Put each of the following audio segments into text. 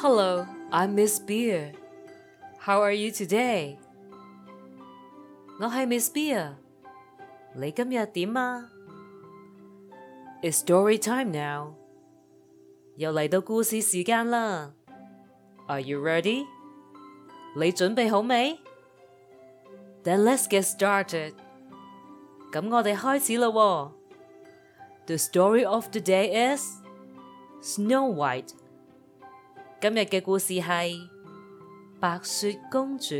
Hello, I'm Miss Beer. How are you today? 我系 Miss Beer。你今日点啊？It's story time now。又嚟到故事时间啦。Are you ready？你准备好未？Then let's get started。咁我哋开始啦喎。The story of the day is Snow White。 今日嘅故事系白雪公主。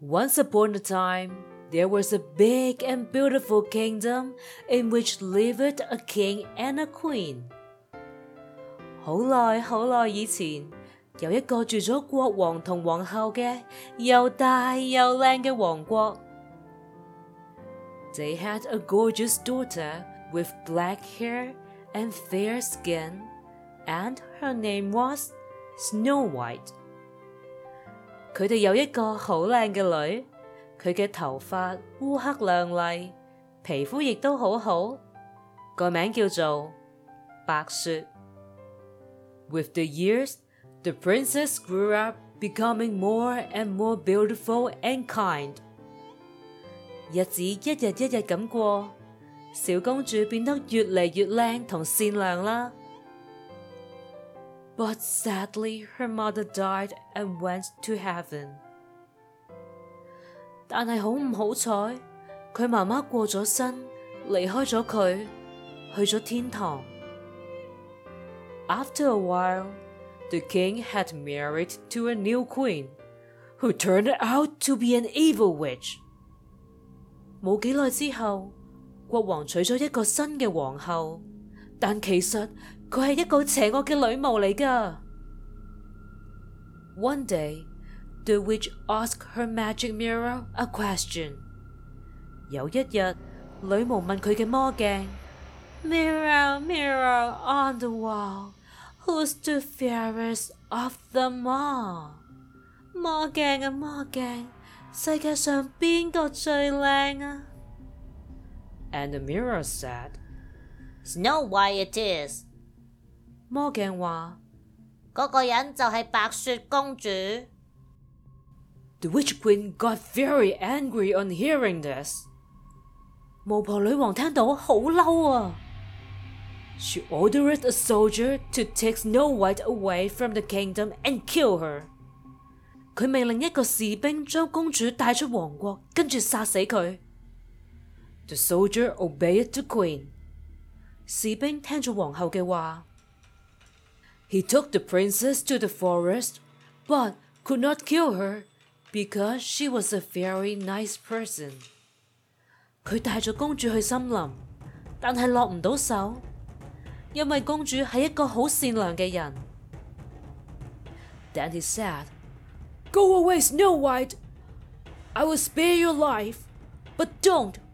Once upon a time, there was a big and beautiful kingdom in which lived a king and a queen. 好耐好耐以前，有一个住咗国王同皇后嘅又大又靓嘅王国。They had a gorgeous daughter with black hair and fair skin, and her name was Snow White. 佢哋有一个好靓嘅女，佢嘅头发乌黑亮丽，皮肤亦都好好，个名叫做白雪。With the years, the princess grew up, becoming more and more beautiful and kind. 日子一日一日咁过， 小公主变得越嚟越靓同善良啦。But sadly, her mother died and went to heaven. 但系好唔好彩，佢妈妈过咗身，离开咗佢，去咗天堂。After a while, the king had married to a new queen, who turned out to be an evil witch. 冇几耐之后，国王娶咗一个新嘅皇后，但其实佢系一个邪恶嘅女巫嚟噶。One day, the witch asked her magic mirror a question. 有一日，女巫问佢嘅魔镜：Mirror, mirror on the wall, who's the fairest of them all？魔镜啊魔镜，世界上边个最靓啊 ？And the mirror said, Snow White it is。魔镜话嗰个人就系白雪公主。 The witch queen got very angry on hearing this。巫婆女王听到好嬲啊！She ordered a soldier to take Snow White away from the kingdom and kill her。佢命令一个士兵将公主带出王国，跟住杀死佢。 The soldier obeyed the queen。士兵听咗皇后嘅话。He took the princess to the forest, but could not kill her because she was a very nice person. 佢带咗公主去森林，但系落唔到手，因为公主系一个好善良嘅人。Then he said, "Go away, Snow White. I will spare your life, but don't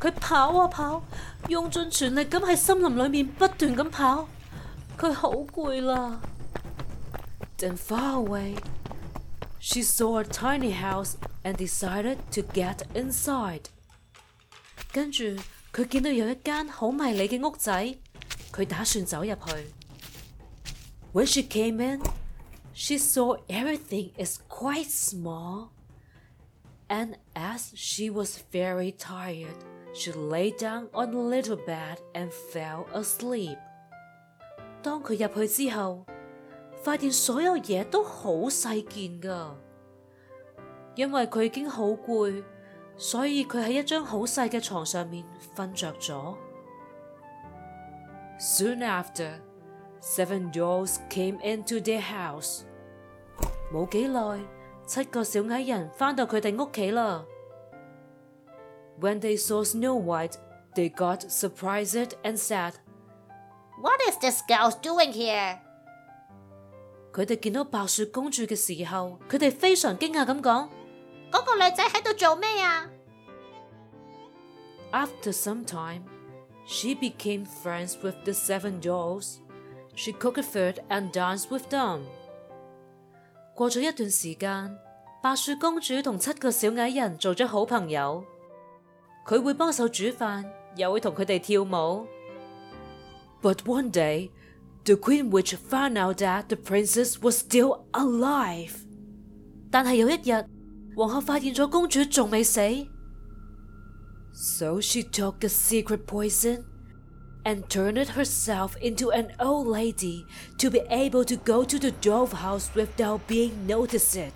佢跑啊跑，用尽全力咁喺森林里面不断咁跑，佢好攰啦。Then far away, she saw a tiny house and decided to get inside. 跟住佢见到有一间好迷你嘅屋仔，佢打算走入去。When she came in, she saw everything is quite small. And as she was very tired, she lay down on a little bed and fell asleep. 当佢入去之后，发现所有嘢都好细件㗎，因为佢已经好攰，所以佢喺一张好细嘅床上面瞓着咗。Soon after, seven dolls came into their house。冇几耐， 七个小矮人返到佢哋屋企啦。When they saw Snow White, they got surprised and said, What is this girl doing here? 佢哋见到白雪公主嘅时候，佢哋非常惊讶咁讲。嗰个女仔喺度做咩啊？ After some time, she became friends with the seven dolls. She cooked food and danced with them. 過咗一段時間，白雪公主同七個小矮人做咗好朋友。佢會幫手煮飯，又會同佢哋跳舞。But one day, the Queen Witch found out that the princess was still alive. 但係有一日，皇后發現咗公主仲未死。So she took a secret poison and turned herself into an old lady to be able to go to the dove house without being noticed.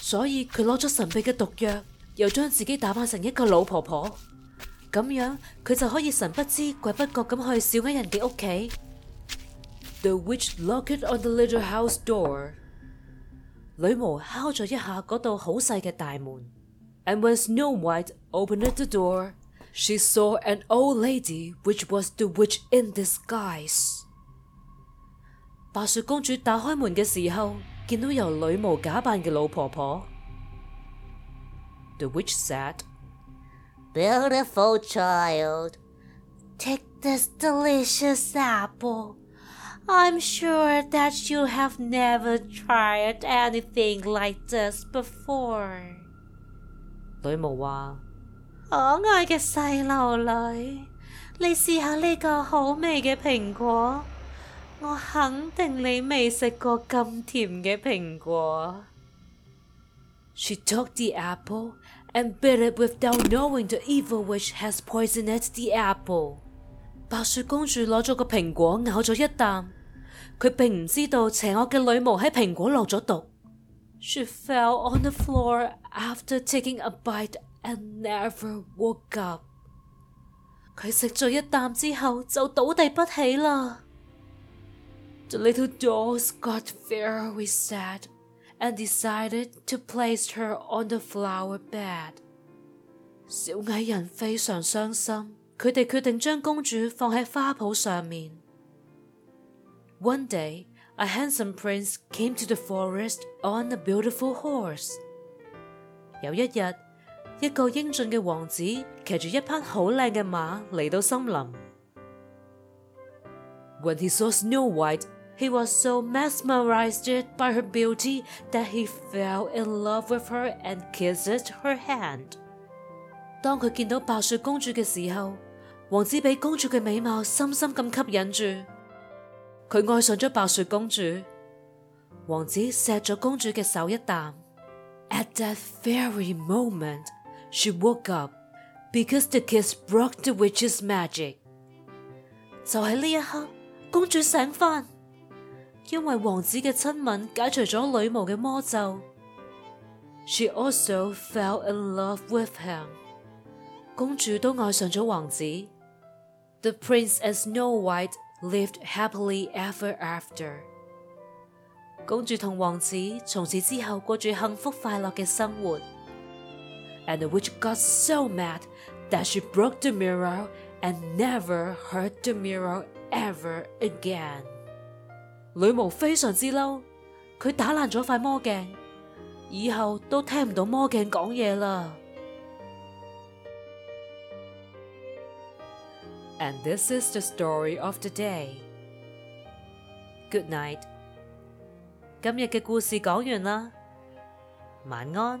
所以佢攞咗神秘嘅毒药，又将自己打扮成一个老婆婆，咁样佢就可以神不知鬼不觉咁去小矮人嘅屋企。The witch knocked on the little house door. 女巫敲咗一下嗰度好细嘅大门。And when Snow White opened the door, she saw an old lady which was the witch in disguise. 白雪公主打开门嘅时候，见到由女巫假扮嘅老婆婆。The witch said, Beautiful child, take this delicious apple. I'm sure that you have never tried anything like this before. 女巫话： 可爱嘅细路女，你试下呢个好味嘅苹果，我肯定你未食过咁甜嘅苹果。 She took the apple and bit it without knowing the evil witch has poisoned the apple. 白雪公主攞咗个苹果咬咗一啖，佢并唔知道邪恶嘅女巫喺苹果落咗毒。She fell on the floor after taking a bite and never woke up. 佢食咗一啖之后就倒地不起啦。The little dolls got very sad and decided to place her on the flower bed. 小矮人非常伤心，佢哋决定将公主放喺花圃上面。One day, a handsome prince came to the forest on a beautiful horse. 有一日， 一个英俊嘅王子骑住一匹好靓嘅马嚟到森林。When he saw Snow White, he was so mesmerized by her beauty that he fell in love with her and kissed her hand. 当佢见到白雪公主嘅时候，王子俾公主嘅美貌深深咁吸引住，佢爱上咗白雪公主。王子锡咗公主嘅手一啖。At that very moment, she woke up because the kiss broke the witch's magic. 就喺呢一刻，公主醒返，因为王子嘅亲吻解除咗女巫嘅魔咒。She also fell in love with him. 公主都爱上咗王子。The prince and Snow White lived happily ever after. 公主同王子从此之后过住幸福快乐嘅生活。 And the witch got so mad that she broke the mirror and never heard the mirror ever again。女巫非常之嬲，佢打烂咗块魔镜，以后都听唔到魔镜讲嘢啦。And this is the story of the day. Good night. 今日嘅故事讲完啦，晚安。